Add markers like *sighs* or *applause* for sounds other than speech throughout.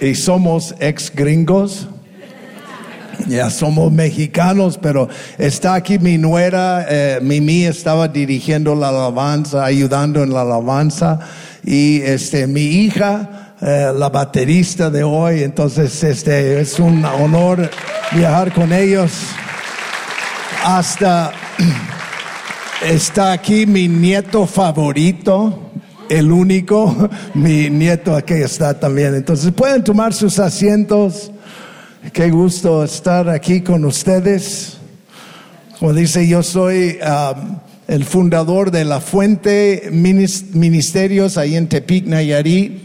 y somos ex gringos. Ya somos mexicanos, pero está aquí mi nuera, eh, Mimi estaba dirigiendo la alabanza, ayudando en la alabanza, y este, mi hija, eh, la baterista de hoy, entonces este, es un honor viajar con ellos. Hasta *clears throat* está aquí mi nieto favorito, el único, *laughs* mi nieto aquí está también. Entonces pueden tomar sus asientos. Qué gusto estar aquí con ustedes. Como dice, yo soy um, el fundador de la Fuente Ministerios ahí en Tepic, Nayarit.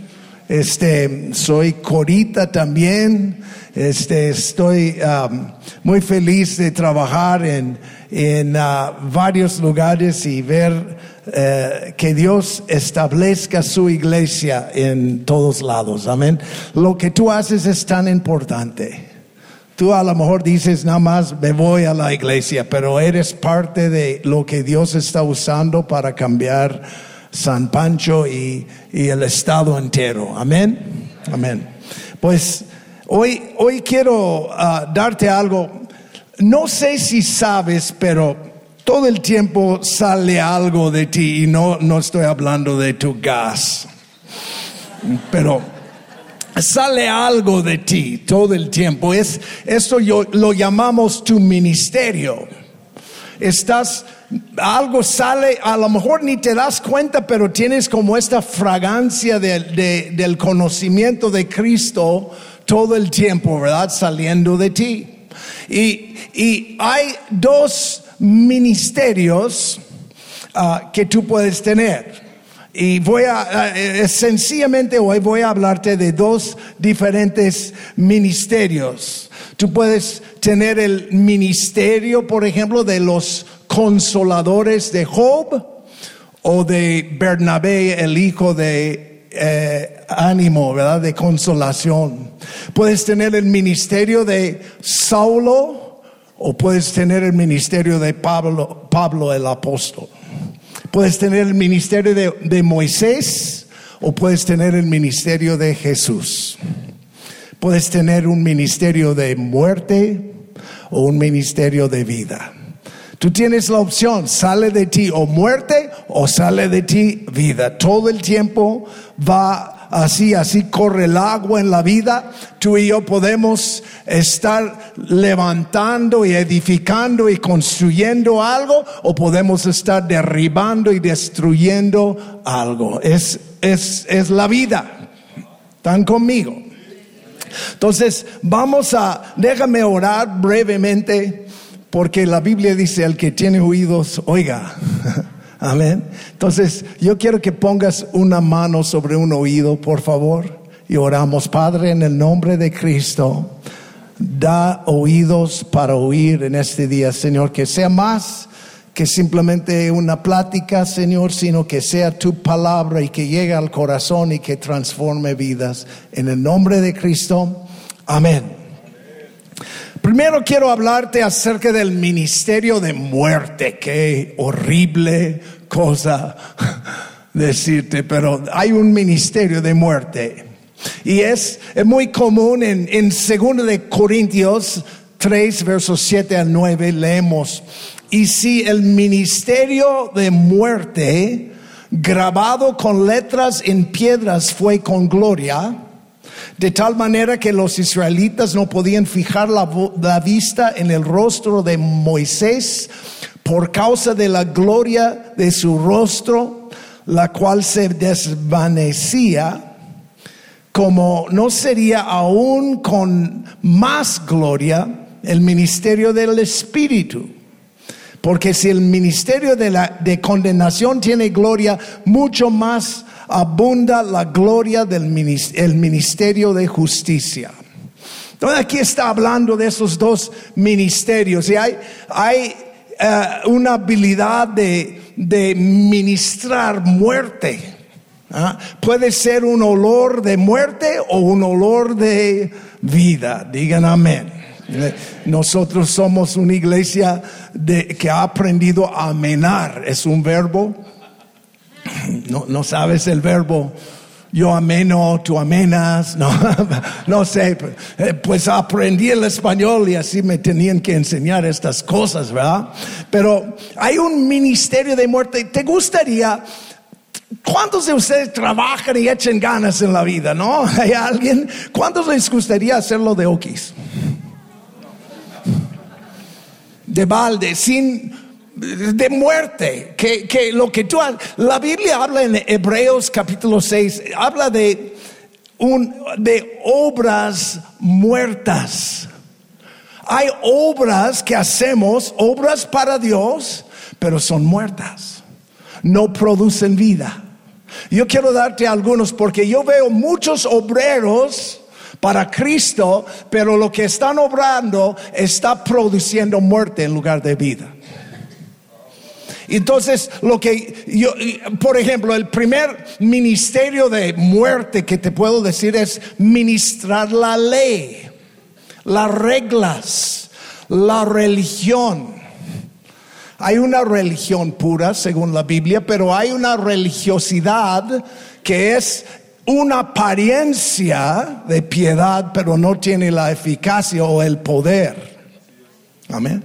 Este, soy corita también. Este, estoy um, muy feliz de trabajar en, en uh, varios lugares y ver eh, que Dios establezca su iglesia en todos lados. Amén. Lo que tú haces es tan importante. Tú a lo mejor dices nada más me voy a la iglesia, pero eres parte de lo que Dios está usando para cambiar San Pancho y, el estado entero. Amén. Amén. Pues hoy, hoy quiero ah, darte algo. No sé si sabes, pero todo el tiempo sale algo de ti y no, no estoy hablando de tu gas. Pero sale algo de ti todo el tiempo. Es, esto yo, lo llamamos tu ministerio. Estás, algo sale, a lo mejor ni te das cuenta, pero tienes como esta fragancia del conocimiento de Cristo todo el tiempo, ¿verdad? Saliendo de ti. Y, y hay dos ministerios ah, que tú puedes tener. Y voy a, eh, sencillamente hoy voy a hablarte de dos diferentes ministerios. Tú puedes tener el ministerio, por ejemplo, de los consoladores de Job o de Bernabé, el hijo de eh, ánimo, ¿verdad? De consolación. Puedes tener el ministerio de Saulo o puedes tener el ministerio de Pablo, Pablo el apóstol. Puedes tener el ministerio de, Moisés o puedes tener el ministerio de Jesús. Puedes tener un ministerio de muerte o un ministerio de vida. Tú tienes la opción, sale de ti o muerte o sale de ti vida. Todo el tiempo va así, así corre el agua en la vida, tú y yo podemos estar levantando y edificando y construyendo algo o podemos estar derribando y destruyendo algo. Es, es, es la vida. ¿Están conmigo? Entonces, vamos a, déjame orar brevemente porque la Biblia dice, el que tiene oídos, oiga. *laughs* Amén. Entonces, yo quiero que pongas una mano sobre un oído, por favor, y oramos, Padre, en el nombre de Cristo. Da oídos para oír en este día, Señor, que sea más que simplemente una plática, Señor, sino que sea tu palabra y que llegue al corazón y que transforme vidas. En el nombre de Cristo, amén. Primero quiero hablarte acerca del ministerio de muerte. Qué horrible cosa decirte, pero hay un ministerio de muerte. Y es, muy común en, en 2 de Corintios 3, versos 7 al 9, leemos, y si el ministerio de muerte grabado con letras en piedras fue con gloria, de tal manera que los israelitas no podían fijar la, la, vista en el rostro de Moisés por causa de la gloria de su rostro, la cual se desvanecía, como no sería aún con más gloria el ministerio del Espíritu. Porque si el ministerio de, la, de condenación tiene gloria, mucho más abunda la gloria del ministerio, de justicia. Entonces aquí está hablando de esos dos ministerios y hay, hay eh, una habilidad de, ministrar muerte. ¿ah? Puede ser un olor de muerte o un olor de vida. Digan amén. Nosotros somos una iglesia de, que ha aprendido a amenar. Es un verbo *clears throat* no, no sabes el verbo yo ameno, tú amenas, *laughs* no, no sé, eh, pues aprendí el español y así me tenían que enseñar estas cosas, ¿verdad? Pero hay un ministerio de muerte. ¿Te gustaría ¿Cuántos de ustedes trabajan y echen ganas en la vida? ¿No? *laughs* ¿Hay alguien? ¿Cuántos les gustaría hacerlo de Okis? De balde, sin de muerte, que, que lo que tú la Biblia habla en Hebreos capítulo 6, habla de un, de obras muertas. Hay obras que hacemos, obras para Dios, pero son muertas. No producen vida. Yo quiero darte algunos porque yo veo muchos obreros para Cristo, pero lo que están obrando está produciendo muerte en lugar de vida. Entonces, lo que yo, por ejemplo, el primer ministerio de muerte que te puedo decir es ministrar la ley, las reglas, la religión. Hay una religión pura, según la Biblia, pero hay una religiosidad que es una apariencia de piedad, pero no tiene la eficacia o el poder. Amén.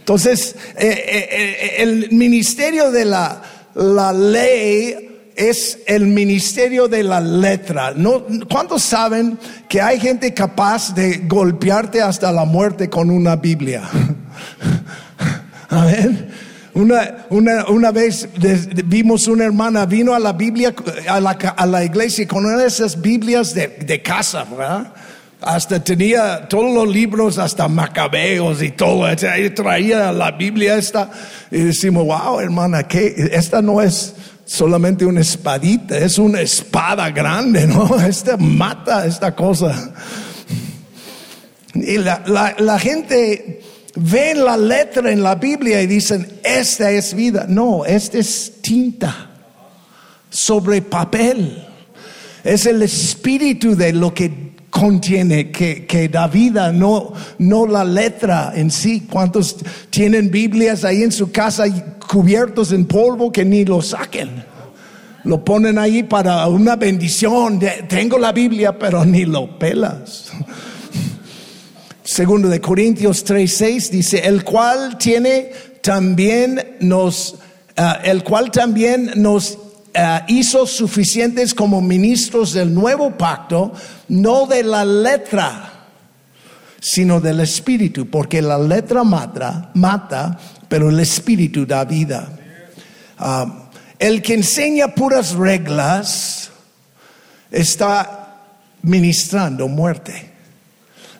Entonces, eh, eh, eh, el ministerio de la, la, ley es el ministerio de la letra. ¿No? ¿Cuántos saben que hay gente capaz de golpearte hasta la muerte con una Biblia? *laughs* Amén. Una, una, una, vez vimos una hermana, vino a la Biblia, a la, a la iglesia con una de esas Biblias de, de casa, ¿verdad? Hasta tenía todos los libros, hasta macabeos y todo. traía la Biblia esta y decimos, wow, hermana, que esta no es solamente una espadita, es una espada grande, ¿no? *laughs* Esta mata esta cosa. Y la, la, la gente ve la letra en la Biblia y dicen, esta es vida. No, esta es tinta sobre papel. Es el espíritu de lo que contiene, que, que da vida, no, no la letra en sí. ¿Cuántos tienen Biblias ahí en su casa cubiertos en polvo que ni lo saquen? Lo ponen ahí para una bendición. Tengo la Biblia, pero ni lo pelas. Segundo de Corintios 3:6 dice, el cual tiene también nos, ah, el cual también nos eh, hizo suficientes como ministros del nuevo pacto, no de la letra, sino del espíritu, porque la letra mata, mata pero el espíritu da vida. Ah, el que enseña puras reglas está ministrando muerte.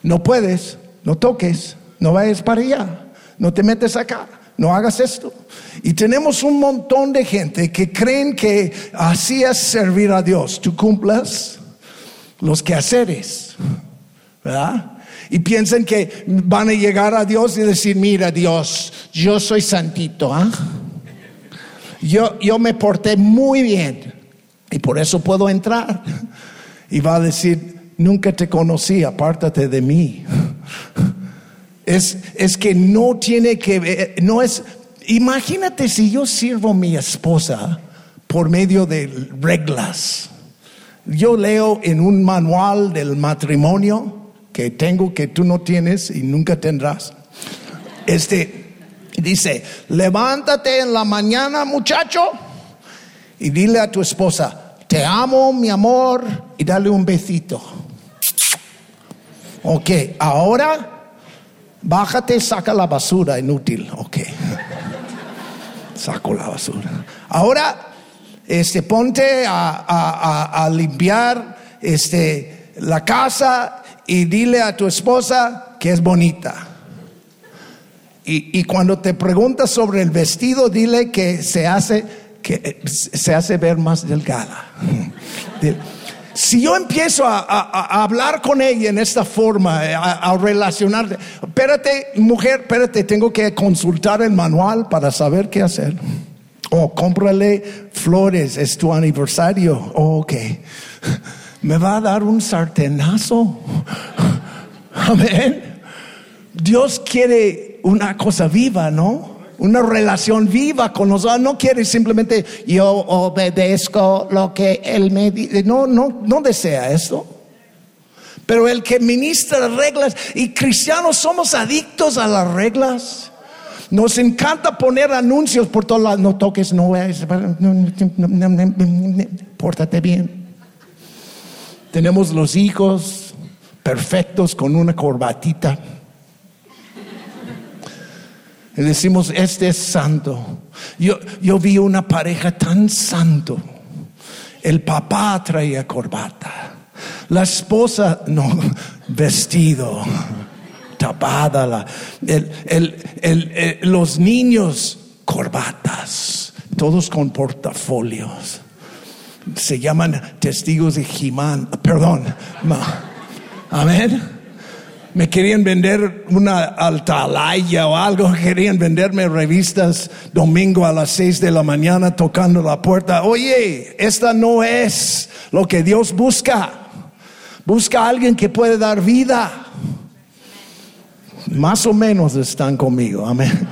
No puedes, no toques, no vayas para allá, no te metes acá no hagas esto. Y tenemos un montón de gente que creen que así es servir a Dios. Tú cumplas los quehaceres, ¿verdad? Y piensan que van a llegar a Dios y decir, mira Dios, yo soy santito, ¿ah? Yo, yo me porté muy bien y por eso puedo entrar. Y va a decir, nunca te conocí, apártate de mí. Es, es que no tiene que ver, no es, imagínate si yo sirvo a mi esposa por medio de reglas. Yo leo en un manual del matrimonio que tengo que tú no tienes y nunca tendrás. Este dice, levántate en la mañana, muchacho, y dile a tu esposa, te amo, mi amor, y dale un besito. Ok, ahora Bájate, saca la basura, inútil. Ok. Saco la basura. Ahora, este, ponte a, limpiar este, la casa y dile a tu esposa que es bonita. Y, y, cuando te preguntas sobre el vestido, dile que se hace, que se hace ver más delgada. *laughs* Si yo empiezo a, hablar con ella en esta forma, eh, a, relacionar, espérate, mujer, espérate, tengo que consultar el manual para saber qué hacer. O oh, cómprale flores, es tu aniversario. Oh, ok. Me va a dar un sartenazo. Amén. Dios quiere una cosa viva, ¿no? Una relación viva con nosotros. No quiere simplemente yo obedezco lo que Él me dice. No, no, no desea esto. Pero el que ministra reglas, y cristianos somos adictos a las reglas. Nos encanta poner anuncios por todos lados. No toques, no pórtate bien. Tenemos los hijos perfectos con una corbatita. Y decimos, este es santo. Yo, yo vi una pareja tan santo. El papá traía corbata. La esposa, no, vestido, tapada. La, el, los niños, corbatas. Todos con portafolios. Se llaman testigos de Jimán. Perdón. Amén me querían vender una altalaya o algo, *laughs* querían venderme revistas domingo a las seis de la mañana tocando la puerta. Oye, esta no es lo que Dios busca. Busca a alguien que puede dar vida. Más o menos están conmigo, amén.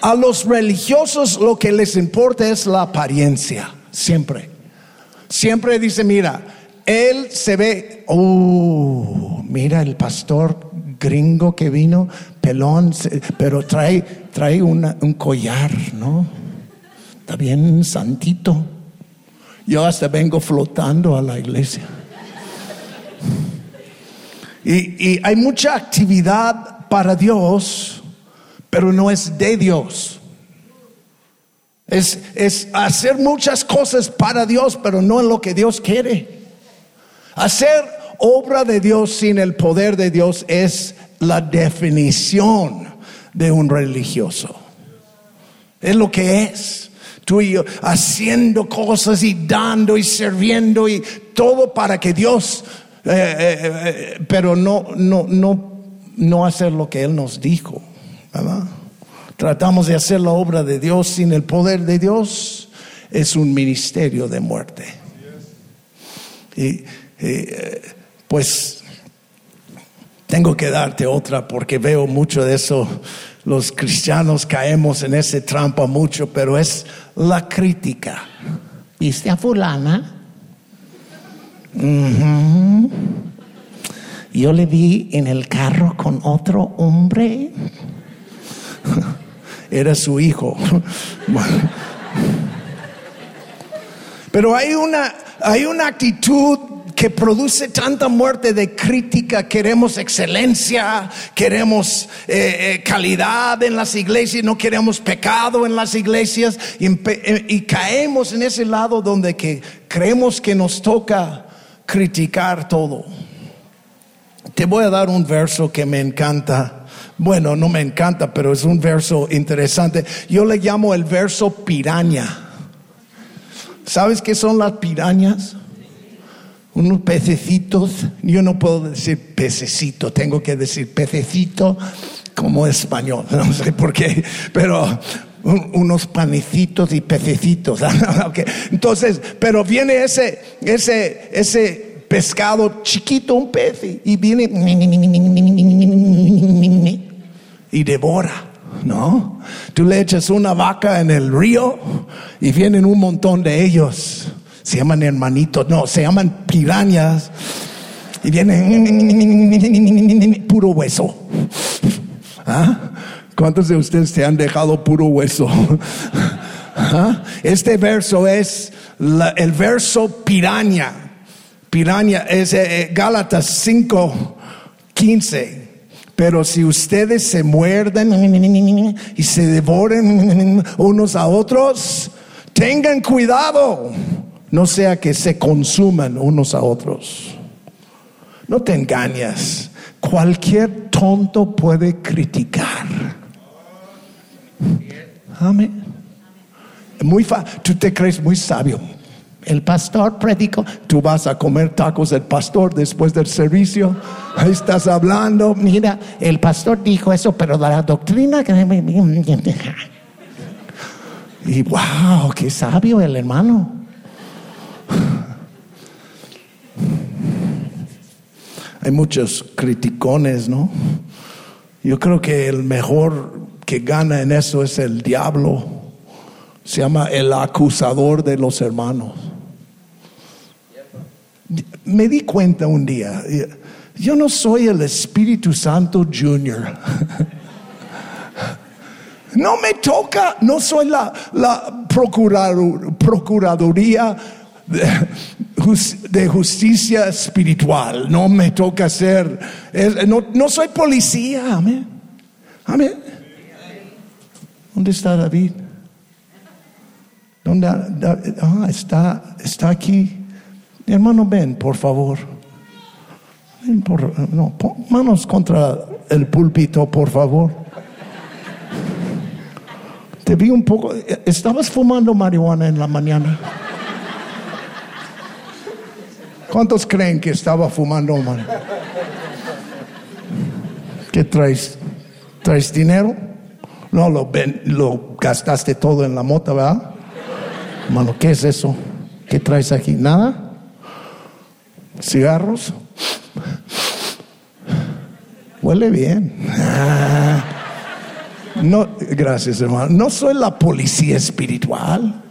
A los religiosos lo que les importa es la apariencia, siempre. Siempre dice, mira, él se ve, oh, mira el pastor gringo que vino, pelón, pero trae, trae un collar, ¿no? Está bien santito. Yo hasta vengo flotando a la iglesia. Y, y hay mucha actividad para Dios, pero no es de Dios. Es, es hacer muchas cosas para Dios, pero no en lo que Dios quiere. Hacer obra de Dios sin el poder de Dios es la definición de un religioso. Es lo que es. Tú y yo haciendo cosas y dando y sirviendo y todo para que Dios, eh, eh, eh, pero no, no, no, no hacer lo que Él nos dijo. Tratamos de hacer la obra de Dios sin el poder de Dios. Es un ministerio de muerte. Y eh, pues tengo que darte otra porque veo mucho de eso. Los cristianos caemos en ese trampa mucho, pero es la crítica. ¿Viste a fulana? Yo le vi en el carro con otro hombre. Era su hijo. Pero hay una, hay una actitud produce tanta muerte de crítica. Queremos excelencia, queremos eh, eh, calidad en las iglesias, no queremos pecado en las iglesias y, eh, y caemos en ese lado donde que creemos que nos toca criticar todo. Te voy a dar un verso que me encanta. Bueno, no me encanta, pero es un verso interesante. Yo le llamo el verso piraña. ¿Sabes qué son las pirañas? Unos pececitos, yo no puedo decir pececito, tengo que decir pececito como español, *laughs* no sé por qué, pero unos panecitos y pececitos. *laughs* Entonces, pero viene ese, ese, ese pescado chiquito, un pez, y viene y devora. ¿No? Tú le echas una vaca en el río y vienen un montón de ellos se llaman hermanitos, no, se llaman pirañas. Y vienen puro hueso. ¿Ah? ¿Cuántos de ustedes se han dejado puro hueso? ¿Ah? Este verso es el verso piraña. Piraña es eh, eh, Gálatas 5, 15. Pero si ustedes se muerden y se devoren unos a otros, tengan cuidado no sea que se consuman unos a otros. No te engañas. Cualquier tonto puede criticar. Amén. Muy tú te crees muy sabio. El pastor predicó, tú vas a comer tacos del pastor después del servicio. Ahí estás hablando. Mira, el pastor dijo eso, pero la doctrina Y wow, qué sabio el hermano. Hay muchos criticones, ¿no? Yo creo que el mejor que gana en eso es el diablo. Se llama el acusador de los hermanos. Me di cuenta un día, yo no soy el Espíritu Santo Junior. *laughs* No me toca, no soy la, procuraduría justicia espiritual. No me toca ser, no, soy policía. Amén. Amén. ¿Dónde está David? ¿Dónde? Ah, está, está aquí. Hermano, ven, por favor. Ven por, no, manos contra el púlpito, por favor. Te vi un poco, estabas fumando marihuana en la mañana. ¿Cuántos creen que estaba fumando marihuana? ¿Qué traes? ¿Traes dinero? No, lo, lo gastaste todo en la mota, ¿verdad? Mano, ¿qué es eso? ¿Qué traes aquí? ¿Nada? ¿Cigarros? Huele bien. Ah. No, gracias hermano. No soy la policía espiritual.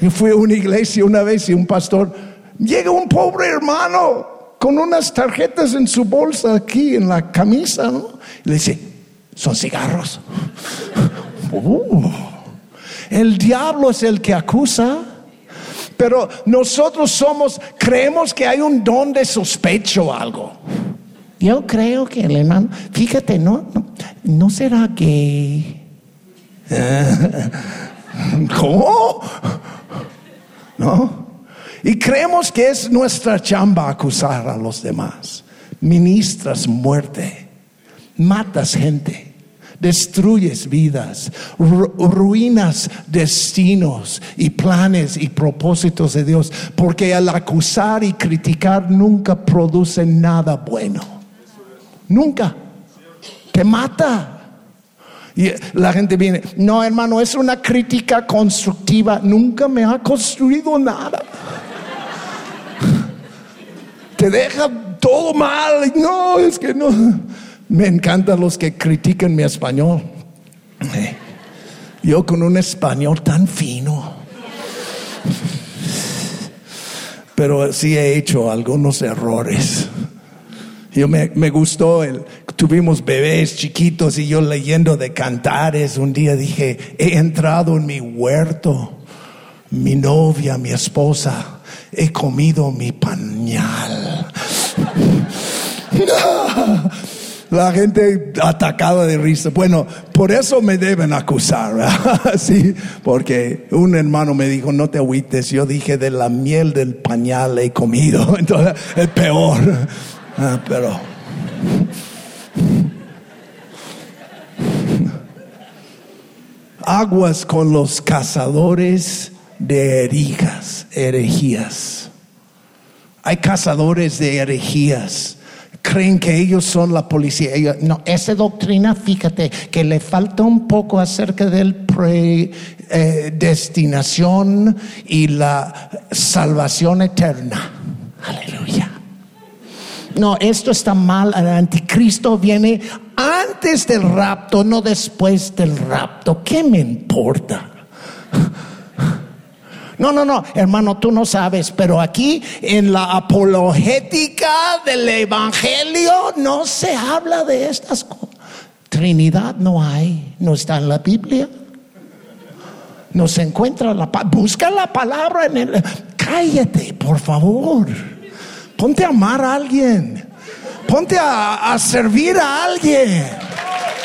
Yo fui a una iglesia una vez y un pastor, llega un pobre hermano con unas tarjetas en su bolsa aquí en la camisa, ¿no? Y le dice, son cigarros. *laughs* Uh, el diablo es el que acusa. Pero nosotros somos, creemos que hay un don de sospecho o algo. Yo creo que el hermano, fíjate, no, no, será gay. *laughs* ¿Cómo? ¿No? Y creemos que es nuestra chamba acusar a los demás. Ministras muerte, matas gente, destruyes vidas, ruinas destinos y planes y propósitos de Dios, porque al acusar y criticar nunca produce nada bueno. Nunca. Te mata. Y la gente viene, no hermano, es una crítica constructiva. Nunca me ha construido nada. Te deja todo mal. No, es que no. Me encantan los que critican mi español. Yo con un español tan fino. Pero sí he hecho algunos errores. Yo me, gustó, el, tuvimos bebés chiquitos y yo leyendo de cantares, un día dije, he entrado en mi huerto, mi novia, mi esposa, he comido mi pañal. La gente atacada de risa. Bueno, por eso me deben acusar, *laughs* sí, porque un hermano me dijo, no te agüites, yo dije de la miel del pañal he comido, *laughs* entonces es peor. Ah, pero aguas con los cazadores de herejías, herejías. Hay cazadores de herejías. Creen que ellos son la policía. no, esa doctrina, fíjate, que le falta un poco acerca del predestinación y la salvación eterna. Aleluya. No, esto está mal. El anticristo viene antes del rapto, no después del rapto. ¿Qué me importa? No, no, no, hermano, tú no sabes, pero aquí en la apologética del Evangelio no se habla de estas cosas. Trinidad no hay, no está en la Biblia. No se encuentra la busca la palabra en el cállate, por favor. Ponte a amar a alguien. Ponte a, servir a alguien.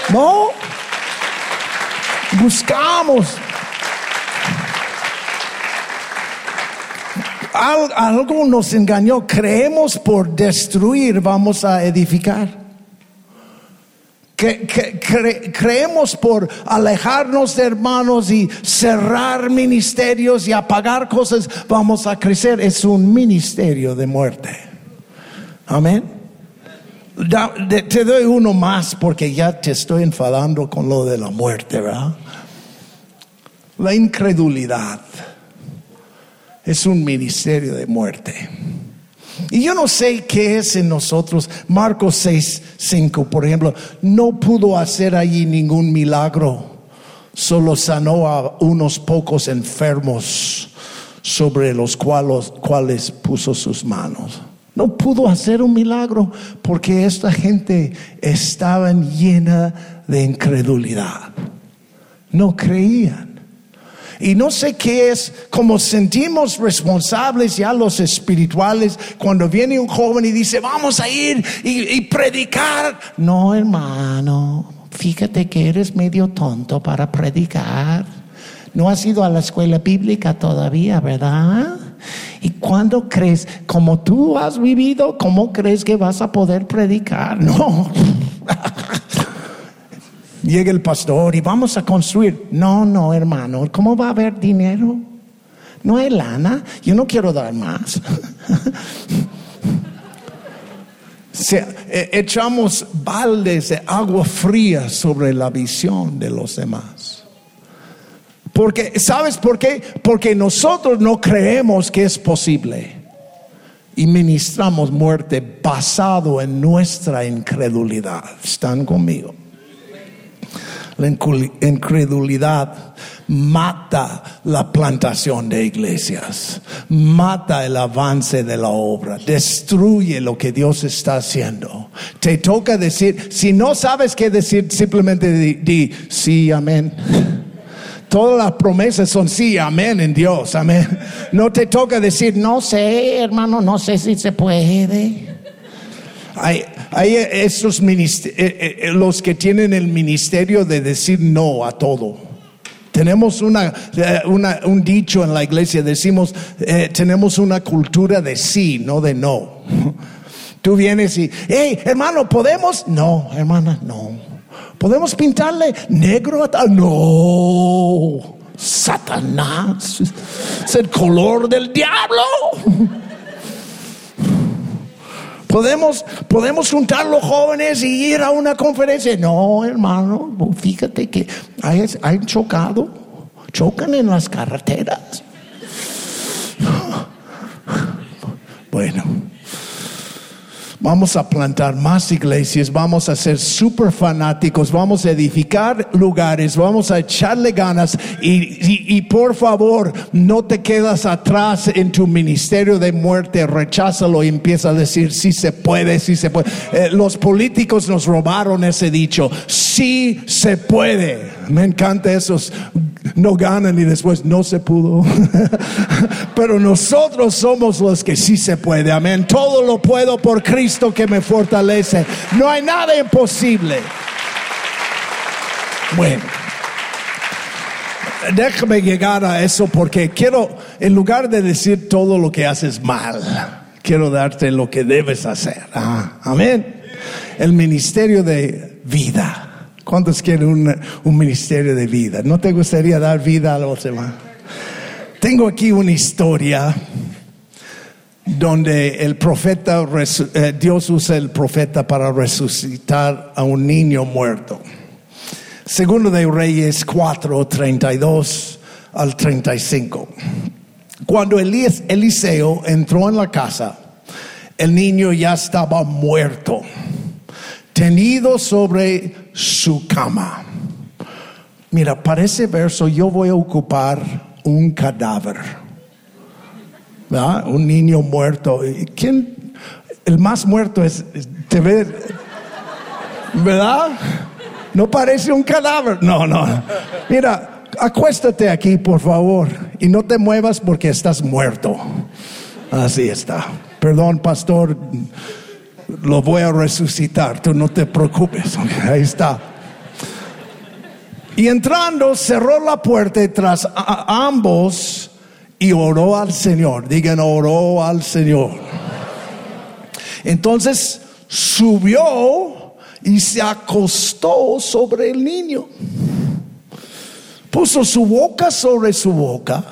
¿No? Buscamos. Algo nos engañó. Creemos por destruir vamos a edificar. creemos por alejarnos de hermanos y cerrar ministerios y apagar cosas, vamos a crecer. Es un ministerio de muerte. Amén. te doy uno más porque ya te estoy enfadando con lo de la muerte, ¿verdad? La incredulidad es un ministerio de muerte. Y yo no sé qué es en nosotros. Marcos 6, 5, por ejemplo, no pudo hacer allí ningún milagro. Solo sanó a unos pocos enfermos sobre los cuales, cuales puso sus manos. No pudo hacer un milagro porque esta gente estaba llena de incredulidad. No creían. Y no sé qué es, como sentimos responsables ya los espirituales, cuando viene un joven y dice, vamos a ir y, predicar. No, hermano, fíjate que eres medio tonto para predicar. No has ido a la escuela bíblica todavía, ¿verdad? ¿Y cuando crees, como tú has vivido, cómo crees que vas a poder predicar? No. *laughs* llega el pastor y vamos a construir. No, no, hermano, ¿cómo va a haber dinero? No hay lana, yo no quiero dar más. *laughs* E, echamos baldes de agua fría sobre la visión de los demás. Porque, ¿sabes por qué? Porque nosotros no creemos que es posible. Y ministramos muerte basado en nuestra incredulidad. ¿Están conmigo? La incredulidad mata la plantación de iglesias, mata el avance de la obra, destruye lo que Dios está haciendo. Te toca decir, si no sabes qué decir, simplemente di, sí, amén. Todas las promesas son sí, amén en Dios, amén. No te toca decir, no sé, hermano, no sé si se puede. Hay, hay esos eh, eh, los que tienen el ministerio de decir no a todo. Tenemos una, eh, un dicho en la iglesia, decimos, tenemos una cultura de sí, no de no. *laughs* Tú vienes y, hey, hermano, ¿podemos? No, hermana, no. ¿Podemos pintarle negro a No, Satanás, es el color del diablo. *laughs* Podemos, podemos juntar los jóvenes y ir a una conferencia. No, hermano, fíjate que hay, chocado, chocan en las carreteras. *sighs* Bueno. Vamos a plantar más iglesias, vamos a ser super fanáticos, vamos a edificar lugares, vamos a echarle ganas y, por favor no te quedas atrás en tu ministerio de muerte, recházalo y empieza a decir si se puede, si se puede. Eh, los políticos nos robaron ese dicho, sí se puede. Me encanta esos no ganan y después no se pudo. *laughs* Pero nosotros somos los que sí se puede. Amén. Todo lo puedo por Cristo que me fortalece. No hay nada imposible. Bueno. Déjame llegar a eso porque quiero, en lugar de decir todo lo que haces mal, quiero darte lo que debes hacer. Ah, amén. El ministerio de vida. ¿Cuántos quieren un, ministerio de vida? ¿No te gustaría dar vida a los demás? Tengo aquí una historia donde el profeta, eh, Dios usa el profeta para resucitar a un niño muerto. Segundo de Reyes 4, 32 al 35. Cuando Eliseo entró en la casa, el niño ya estaba muerto tenido sobre su cama. Mira, para ese verso yo voy a ocupar un cadáver. ¿verdad? Un niño muerto. ¿Quién? El más muerto es, te ve, ¿verdad? No parece un cadáver. No, no. Mira, acuéstate aquí, por favor, y no te muevas porque estás muerto. Así está. Perdón, pastor lo voy a resucitar, tú no te preocupes, ahí está. Y entrando, cerró la puerta tras ambos y oró al Señor. Digan, oró al Señor. Entonces subió y se acostó sobre el niño. Puso su boca sobre su boca,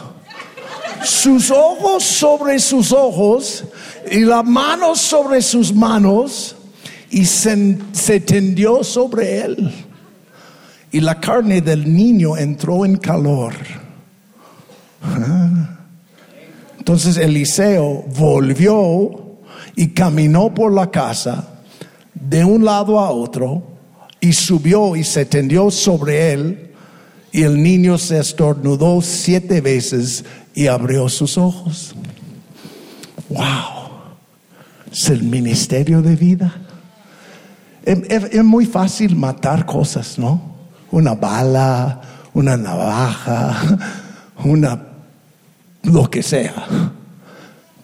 sus ojos sobre sus ojos y las manos sobre sus manos y se, tendió sobre él. Y la carne del niño entró en calor. Ah. Entonces Eliseo volvió y caminó por la casa de un lado a otro y subió y se tendió sobre él y el niño se estornudó siete veces y abrió sus ojos. ¡Wow! Es el ministerio de vida. Es, muy fácil matar cosas, ¿no? Una bala, una navaja, *laughs* una lo que sea.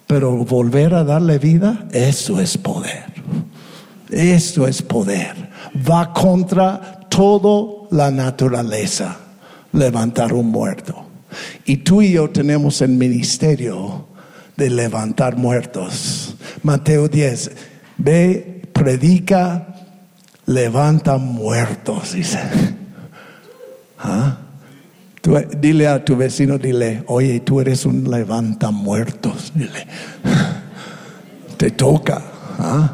Pero volver a darle vida, eso es poder. Eso es poder. Va contra toda la naturaleza levantar un muerto. Y tú y yo tenemos el ministerio de levantar muertos. Mateo 10, ve, predica, levanta muertos, dice. *laughs* ¿Ah? dile a tu vecino, dile, oye, tú eres un levanta muertos, dile. *laughs* Te toca. ¿ah?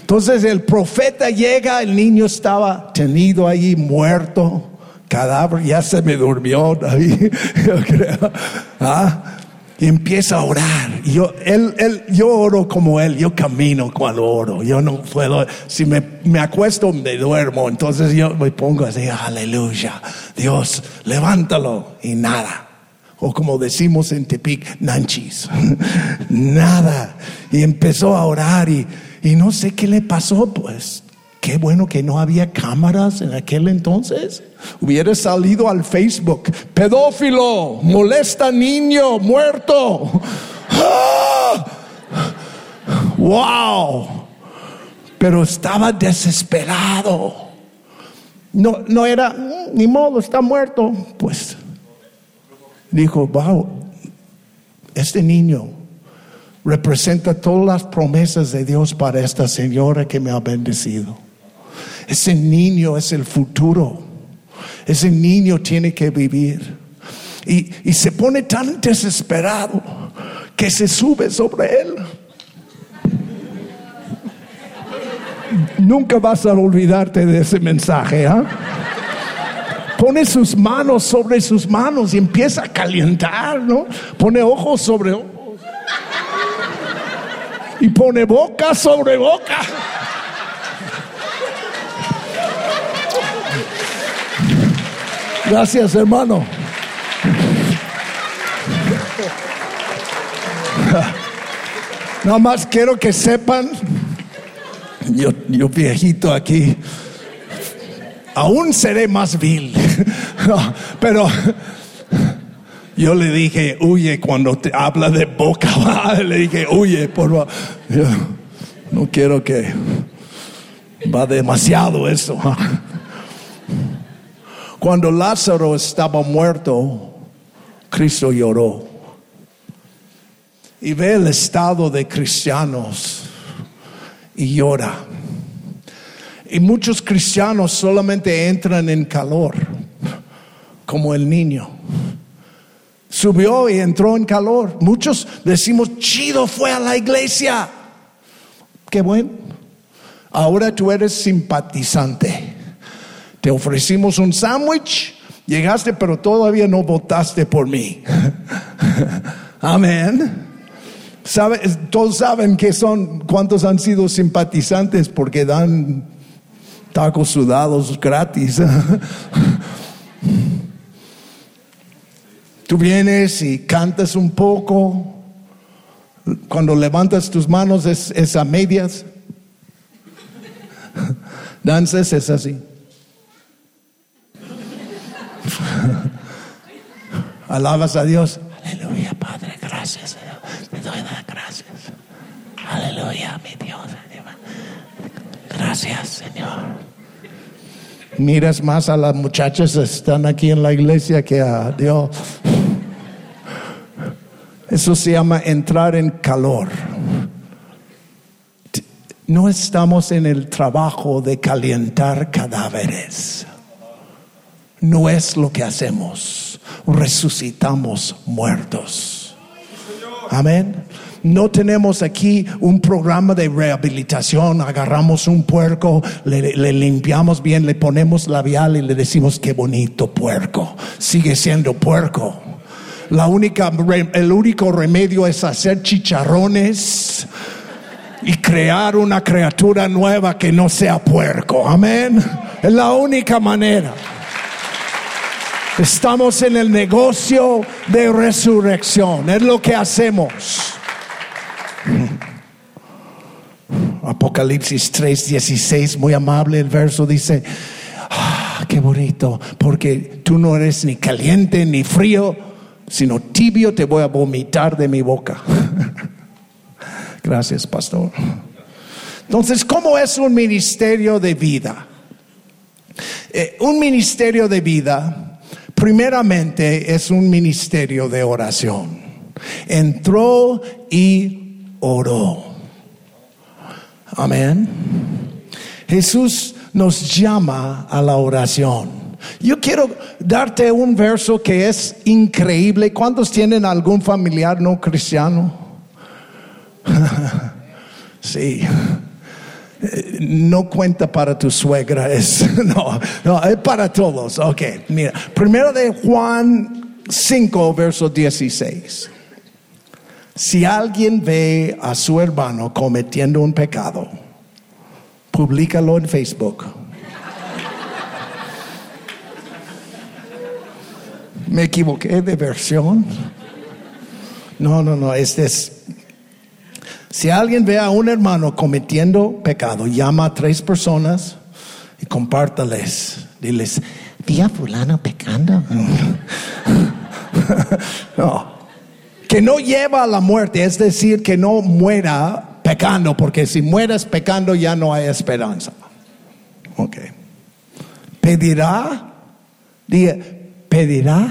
Entonces el profeta llega, el niño estaba tenido ahí muerto, cadáver, ya se me durmió, David, *laughs* yo creo. ¿Ah? Y empieza a orar. Yo, él, él, yo oro como él, yo camino cuando oro. Yo no puedo, si me, me acuesto, me duermo. Entonces yo me pongo así, aleluya. Dios, levántalo. Y nada. O como decimos en Tepic, nanchis. *laughs* nada. Y empezó a orar y, y no sé qué le pasó, pues. Qué bueno que no había cámaras en aquel entonces. Hubiera salido al Facebook, pedófilo, molesta niño, muerto. *gasps* ¡Wow! Pero estaba desesperado. No, no era, ni modo, está muerto. Pues dijo, wow, este niño representa todas las promesas de Dios para esta señora que me ha bendecido. Ese niño es el futuro. Ese niño tiene que vivir. Y, se pone tan desesperado que se sube sobre él. Nunca vas a olvidarte de ese mensaje. ¿ah? Pone sus manos sobre sus manos y empieza a calentar, ¿no? Pone ojos sobre ojos. Y pone boca sobre boca. Gracias, hermano. Nada más quiero que sepan, yo, yo viejito aquí, aún seré más vil. *laughs* pero yo le dije, huye cuando te habla de boca, *laughs* le dije, huye, por favor. no quiero que va demasiado eso. Cuando Lázaro estaba muerto, Cristo lloró. Y ve el estado de cristianos y llora. Y muchos cristianos solamente entran en calor, como el niño. Subió y entró en calor. Muchos decimos, chido fue a la iglesia. Qué bueno. Ahora tú eres simpatizante. Te ofrecimos un sándwich, llegaste, pero todavía no votaste por mí. *laughs* Amén. todos saben que son, cuántos han sido simpatizantes porque dan tacos sudados gratis. *laughs* Tú vienes y cantas un poco. Cuando levantas tus manos es, es a medias. *laughs* Danzas es así. *laughs* Alabas a Dios. Aleluya, Padre, gracias. Te doy las gracias. Aleluya, mi Dios. Gracias, Señor. Miras más a las muchachas que están aquí en la iglesia que a Dios. Eso se llama entrar en calor. No estamos en el trabajo de calentar cadáveres no es lo que hacemos. Resucitamos muertos. Amén. No tenemos aquí un programa de rehabilitación. Agarramos un puerco, le, limpiamos bien, le ponemos labial y le decimos qué bonito puerco. Sigue siendo puerco. La única, el único remedio es hacer chicharrones y crear una criatura nueva que no sea puerco. Amén. Es la única manera. Estamos en el negocio de resurrección. Es lo que hacemos. Apocalipsis 3:16, muy amable el verso dice, ah, qué bonito, porque tú no eres ni caliente ni frío, sino tibio te voy a vomitar de mi boca. *laughs* Gracias, pastor. Entonces, ¿cómo es un ministerio de vida? Eh, un ministerio de vida, primeramente, es un ministerio de oración. Entró y oró. Amén. Jesús nos llama a la oración. Yo quiero darte un verso que es increíble. ¿Cuántos tienen algún familiar no cristiano? *laughs* sí. No cuenta para tu suegra, *laughs* es, no, no, es para todos. Ok, mira, primero de Juan 5, verso 16. Si alguien ve a su hermano cometiendo un pecado, públicalo en Facebook. Me equivoqué de versión. No, no, no, este es si alguien ve a un hermano cometiendo pecado, llama a tres personas y compártales. Diles, vi fulano pecando. *laughs* no. Que no lleva a la muerte, es decir, que no muera pecando, porque si mueres pecando ya no hay esperanza. Ok. Pedirá, diga, pedirá.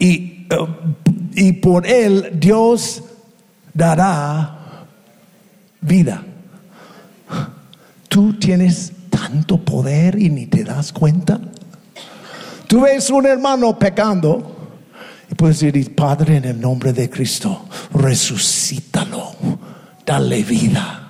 Y, uh, y por él Dios dará vida. Tú tienes tanto poder y ni te das cuenta. Tú ves un hermano pecando y puedes decir, Padre, en el nombre de Cristo, resucítalo, dale vida.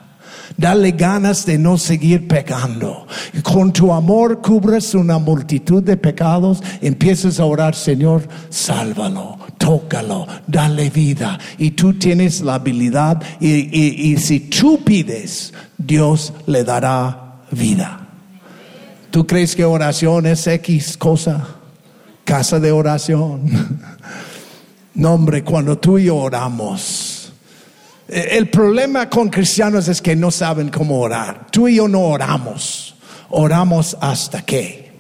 Dale ganas de no seguir pecando. Y con tu amor cubres una multitud de pecados. Empiezas a orar, Señor, sálvalo tócalo, dale vida. Y tú tienes la habilidad y, y, si tú pides, Dios le dará vida. ¿Tú crees que oración es X cosa? Casa de oración. *laughs* No, hombre, cuando tú y yo oramos. E, el problema con cristianos es que no saben cómo orar. Tú y yo no oramos. Oramos hasta que.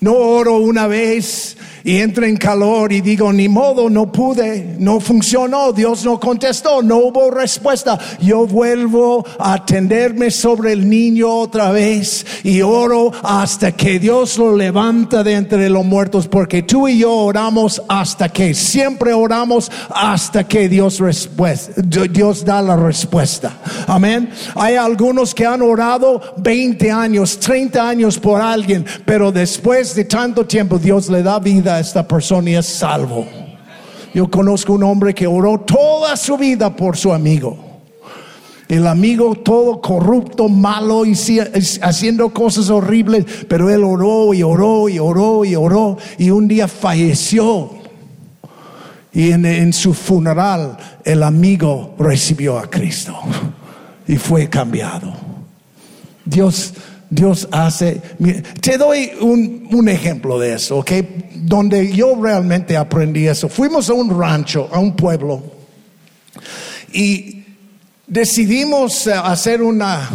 No oro una vez y entro en calor y digo, ni modo, no pude, no funcionó, Dios no contestó, no hubo respuesta. Yo vuelvo a atenderme sobre el niño otra vez y oro hasta que Dios lo levanta de entre los muertos, porque tú y yo oramos hasta que, siempre oramos hasta que Dios, Dios da la respuesta. Amén. Hay algunos que han orado 20 años, 30 años por alguien, pero después de tanto tiempo Dios le da vida esta persona y es salvo. Yo conozco un hombre que oró toda su vida por su amigo. El amigo todo corrupto, malo y haciendo cosas horribles, pero él oró y oró y oró y oró y un día falleció. Y en, en su funeral el amigo recibió a Cristo y fue cambiado. Dios Dios hace. Te doy un, ejemplo de eso, ¿ok? Donde yo realmente aprendí eso. Fuimos a un rancho, a un pueblo, y decidimos eh, hacer una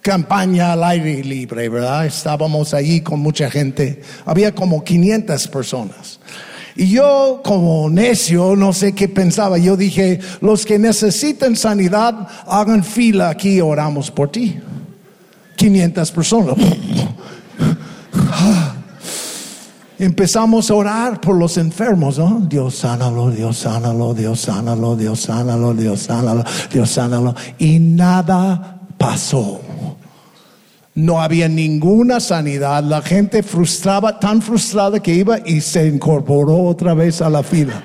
campaña al aire libre, ¿verdad? Estábamos allí con mucha gente, había como 500 personas. Y yo como necio, no sé qué pensaba, yo dije, los que necesiten sanidad, hagan fila aquí oramos por ti. 500 personas. Empezamos a orar por los enfermos, ¿no? Dios sánalo, Dios sánalo, Dios sánalo, Dios sánalo, Dios sánalo, Dios sánalo. Y nada pasó. No había ninguna sanidad. La gente frustraba, tan frustrada que iba y se incorporó otra vez a la fila.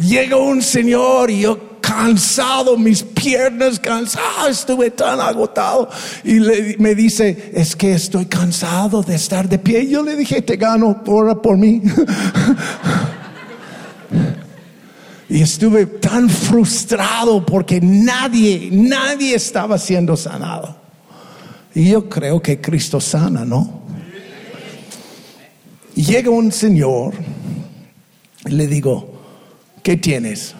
Llegó un señor y yo cansado, mis piernas cansadas, estuve tan agotado. Y me dice, es que estoy cansado de estar de pie. Yo le dije, te gano, ora por mí. *laughs* Y estuve tan frustrado porque nadie, nadie estaba siendo sanado. Y yo creo que Cristo sana, ¿no? Y llega un señor, le digo, ¿qué tienes?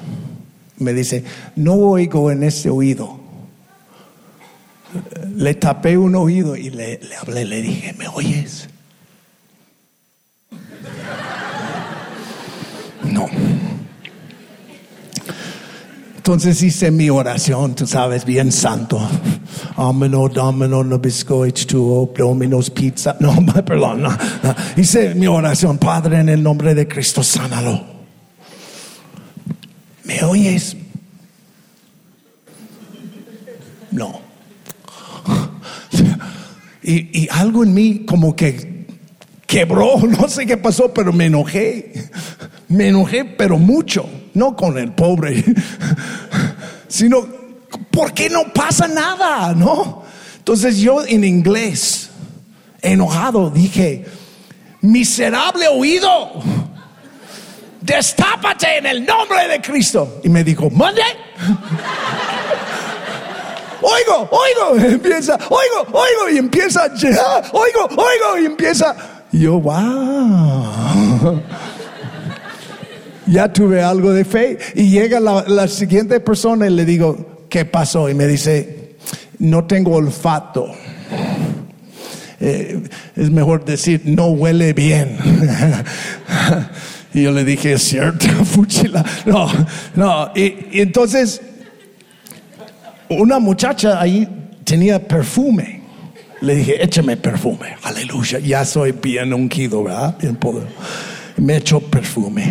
Me dice, no oigo en ese oído. Le tapé un oído y le, le hablé, le dije, ¿me oyes? No. Entonces hice mi oración, tú sabes, bien santo. Ameno, domino, no biscoich tuo, dominos pizza. No, *laughs* perdón. Hice mi oración, Padre, en el nombre de Cristo, sánalo. ¿Me oyes? No. *laughs* Y, y algo en mí como que quebró, *laughs* no sé qué pasó, pero me enojé. Me enojé, pero mucho. No con el pobre, *laughs* sino porque no pasa nada, ¿no? Entonces yo en inglés, enojado, dije, miserable oído, destápate en el nombre de Cristo. Y me dijo, mande. *laughs* oigo, oigo, *laughs* empieza, oigo, oigo, y empieza, oigo, oigo, y empieza. Yo, wow. *laughs* ya tuve algo de fe. Y llega la, la, siguiente persona y le digo, ¿qué pasó? Y me dice, no tengo olfato. Eh, es mejor decir, no huele bien. Y yo le dije, es cierto, *laughs* fuchila. No, no. Y, entonces, una muchacha ahí tenía perfume. Le dije, échame perfume. Aleluya. Ya soy bien ungido, ¿verdad? Bien poderoso me echó perfume.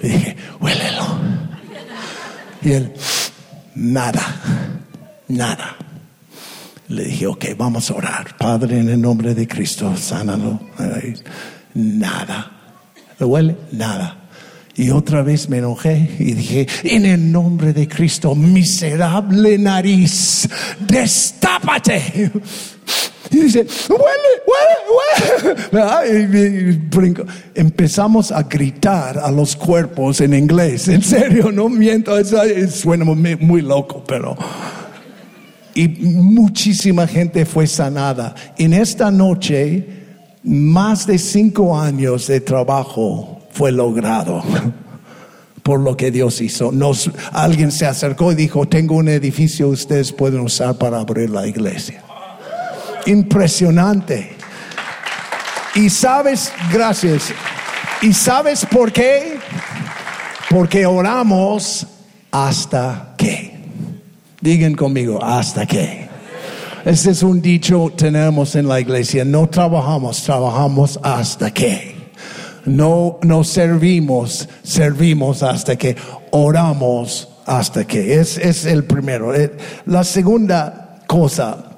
Le dije, huélelo. Y él, nada, nada. Le dije, ok, vamos a orar. Padre, en el nombre de Cristo, sánalo. Nada. ¿Le huele? Nada. Y otra vez me enojé y dije, en el nombre de Cristo, miserable nariz, destápate. Y dice, huele, huele, huele. Empezamos a gritar a los cuerpos en inglés. En serio, no miento, suena muy, loco, pero... Y muchísima gente fue sanada. En esta noche, más de cinco años de trabajo fue logrado *laughs* por lo que Dios hizo. Alguien se acercó y dijo, tengo un edificio, ustedes pueden usar para abrir la iglesia impresionante. Y sabes, gracias. ¿Y sabes por qué? Porque oramos hasta que. Digan conmigo, hasta que. Ese es un dicho tenemos en la iglesia. No trabajamos, trabajamos hasta que. No nos servimos, servimos hasta que. Oramos hasta que. Es, es el primero. Eh, la segunda cosa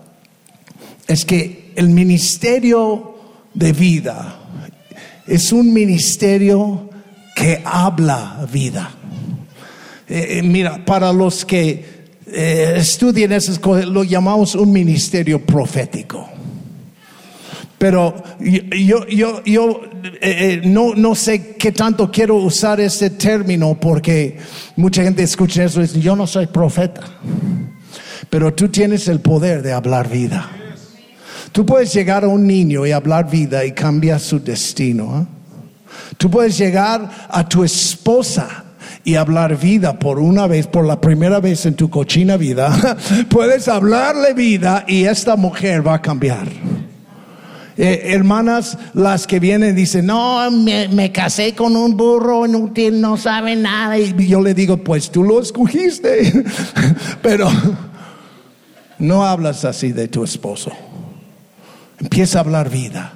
es que el ministerio de vida es un ministerio que habla vida. Eh, eh, mira, para los que eh, estudian esas cosas, lo llamamos un ministerio profético. Pero yo, yo, yo no, no sé qué tanto quiero usar ese término porque mucha gente escucha eso y dice, yo no soy profeta. Pero tú tienes el poder de hablar vida. Tú puedes llegar a un niño y hablar vida y cambiar su destino. ¿eh? Tú puedes llegar a tu esposa y hablar vida por una vez, por la primera vez en tu cochina vida. *laughs* puedes hablarle vida y esta mujer va a cambiar. Eh, hermanas, las que vienen dicen, no, me, me, casé con un burro inútil, no sabe nada. Y yo le digo, pues tú lo escogiste. *laughs* Pero no hablas así de tu esposo. Empieza a hablar vida.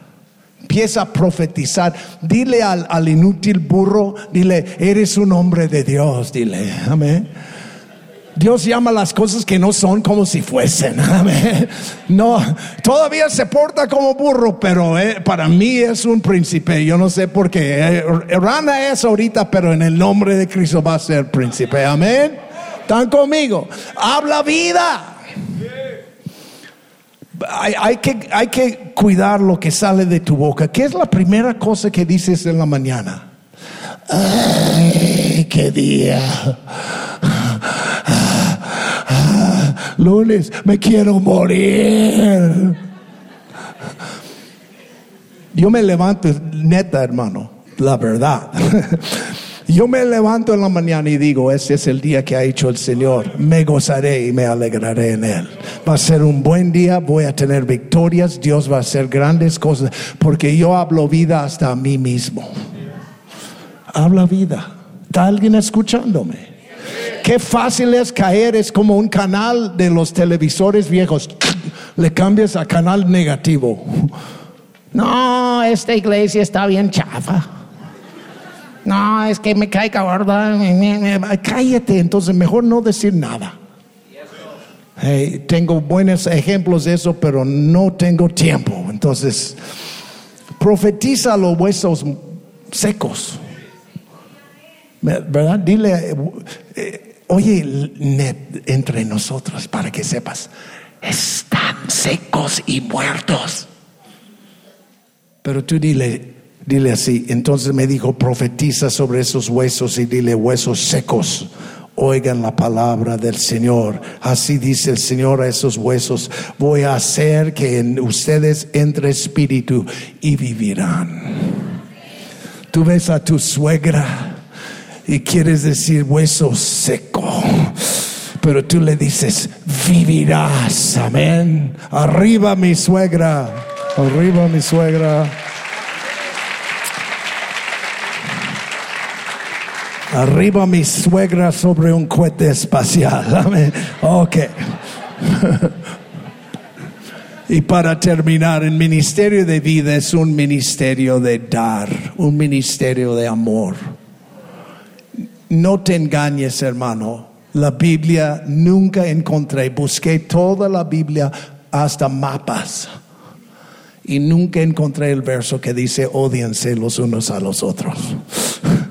Empieza a profetizar. Dile al, inútil burro, dile, eres un hombre de Dios. Dile, amén. Dios llama las cosas que no son como si fuesen. *laughs* Amén. No, todavía se porta como burro, pero eh, para mí es un príncipe. Yo no sé por qué. Eh, rana es ahorita, pero en el nombre de Cristo va a ser príncipe. Amén. ¿Están conmigo? Habla vida hay, que, hay que cuidar lo que sale de tu boca. ¿Qué es la primera cosa que dices en la mañana? Ay ¡Ay, qué día! Lunes, me quiero morir. Yo me levanto, neta hermano, la verdad. Yo me levanto en la mañana y digo, ese es el día que ha hecho el Señor. Me gozaré y me alegraré en él. Va a ser un buen día, voy a tener victorias, Dios va a hacer grandes cosas, porque yo hablo vida hasta a mí mismo. Habla vida. ¿Está alguien escuchándome? Qué fácil es caer, es como un canal de los televisores viejos. Le cambias a canal negativo. No, esta iglesia está bien chafa. No, es que me cae gorda. Cállate, entonces mejor no decir nada. tengo buenos ejemplos de eso, pero no tengo tiempo. Entonces, profetiza los huesos secos. ¿Verdad? Dile, eh, Oye, entre nosotros, para que sepas, están secos y muertos. Pero tú dile, dile así. Entonces me dijo, profetiza sobre esos huesos y dile, huesos secos, oigan la palabra del Señor. Así dice el Señor a esos huesos, voy a hacer que en ustedes entre espíritu y vivirán. Tú ves a tu suegra y quieres decir hueso seco. Pero tú le dices, vivirás, amén. Arriba mi suegra, arriba mi suegra. Arriba mi suegra sobre un cohete espacial. *laughs* Amén. Ok. *laughs* y para terminar, el ministerio de vida es un ministerio de dar, un ministerio de amor. No te engañes, hermano. La Biblia nunca encontré. Busqué toda la Biblia hasta mapas. Y nunca encontré el verso que dice, odiense los unos a los otros. *laughs*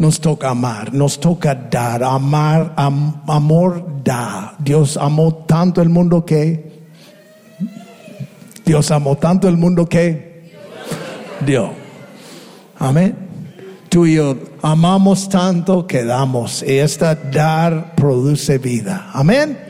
Nos toca amar, nos toca dar. Amar, amor da. Dios amó tanto el mundo que... Dios amó tanto el mundo que... Dios. Amén tú y yo amamos tanto que damos. Y esta dar produce vida. Amén.